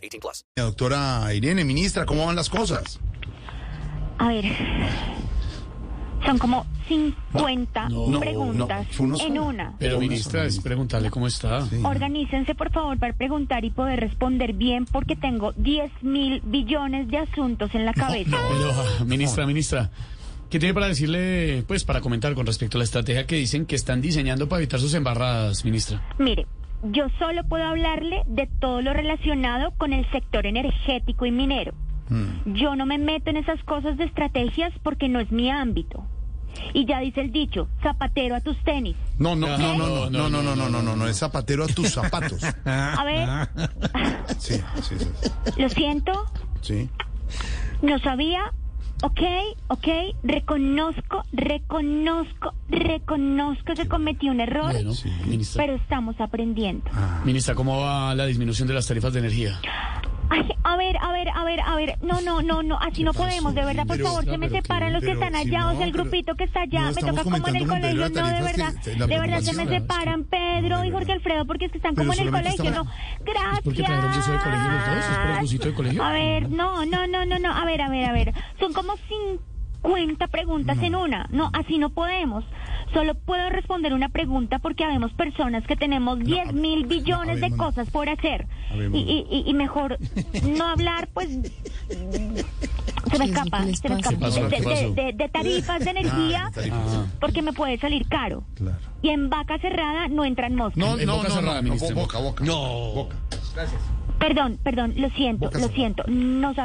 18 plus. Doctora Irene, ministra, ¿cómo van las cosas? A ver, son como 50 no, preguntas no, en una. Pero ministra, es preguntarle cómo está. Organícense por favor para preguntar y poder responder bien porque tengo 10 mil billones de asuntos en la cabeza. Pero, ministra, ministra, ¿qué tiene para decirle, pues, para comentar con respecto a la estrategia que dicen que están diseñando para evitar sus embarradas, ministra? Mire, yo solo puedo hablarle de todo lo relacionado con el sector energético y minero. Yo no me meto en esas cosas de estrategias porque no es mi ámbito. Y ya dice el dicho, zapatero a tus tenis. No, no, no, no, no, no, no, no, no, no, no, no, es zapatero a tus zapatos. A ver, Sí, sí, sí, lo siento, sí. No sabía. Ok, ok, reconozco, reconozco, reconozco que cometí un error, Bueno, ministra. pero estamos aprendiendo. Ministra, ¿cómo va la disminución de las tarifas de energía? Ver, a ver, a ver, a ver, no, no, no, no, así no podemos, de verdad, por Pero- favor, se me separan los que están allá, o sea, el grupito que está allá, me toca como en el colegio, no, de verdad, de verdad se me separan, Pedro y Jorge Alfredo, porque es que están como en el colegio, no, estamos- ¿Es porque trajeron buzo de colegio los dos? ¿Es por el gracias. busito de colegio? A ver, no, no, no, no, no, a ver, a ver, a ver. Son como 50 preguntas en una. No, así no podemos. Solo puedo responder una pregunta porque habemos personas que tenemos 10 mil billones de habemos- cosas por hacer. Y, y, y- mejor no hablar, pues... Se me escapa, se me escapa. pasó? De, de- de- de tarifas de energía, Ah, tarifas. Ah, porque me puede salir caro. Claro. Y en vaca cerrada no entran moscas. No, En no, boca no, cerrada, no, boca, boca. No. Boca. Perdón, perdón, lo siento, Boca lo cerrada. siento. No sab-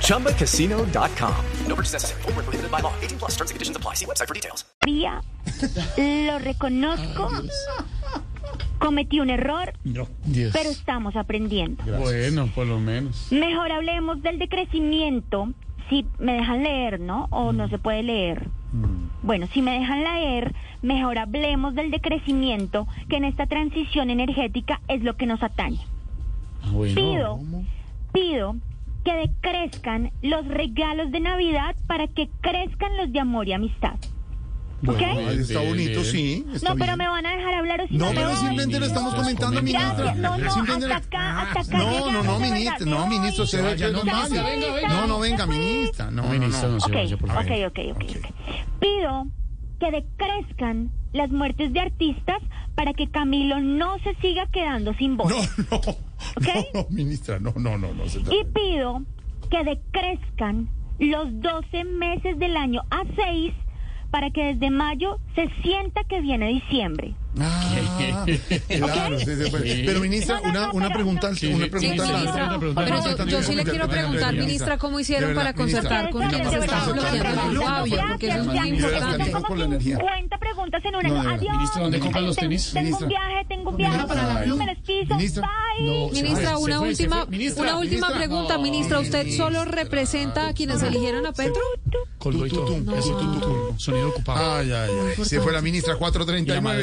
ChumbaCasino.com. No purchase necessary. Void were prohibited by law. 18 plus terms and conditions apply. See website for details. sabía, lo reconozco, cometí un error, Dios. pero estamos aprendiendo. Bueno, por lo menos. Mejor hablemos del decrecimiento, si me dejan leer, ¿no? O no se puede leer. Bueno, si me dejan leer, mejor hablemos del decrecimiento, que en esta transición energética es lo que nos atañe. Ah, bueno. Pido, pido que decrezcan los regalos de Navidad para que crezcan los de amor y amistad. Bueno, está bonito, sí. Está No, pero me van a dejar hablar o si No, no, pero simplemente lo estamos comentando, ministra. No, no, Simplemente hasta acá, hasta acá. No, no, no, ministra, no, ministro, se Vaya, no, ministra, normal. venga, venga. No, no, venga, ministra. No, no, Ministra, no. no se vaya, por favor. ok, ok, ok, ok. Pido que decrezcan las muertes de artistas para que Camilo no se siga quedando sin voz. No, no. No, ministra, no, no, no, no. Se Y pido que decrezcan los 12 meses del año a 6 para que desde mayo se sienta que viene diciembre. Ah, claro. Pues. Pero ministra, una, una pregunta, una pregunta. Pero yo, sí le quiero preguntar, ministra, cómo hicieron para concertar con quienes están bloqueando Fabio, porque es muy importante. Preguntas en una. Adiós. Ministra, ¿dónde compran los tenis? Tengo un viaje, tengo un viaje. Ministra, una última, una última pregunta, ministra. ¿Usted solo representa a quienes eligieron a Petro? Colgó y Sonido ocupado. Ay, fue la ministra 439.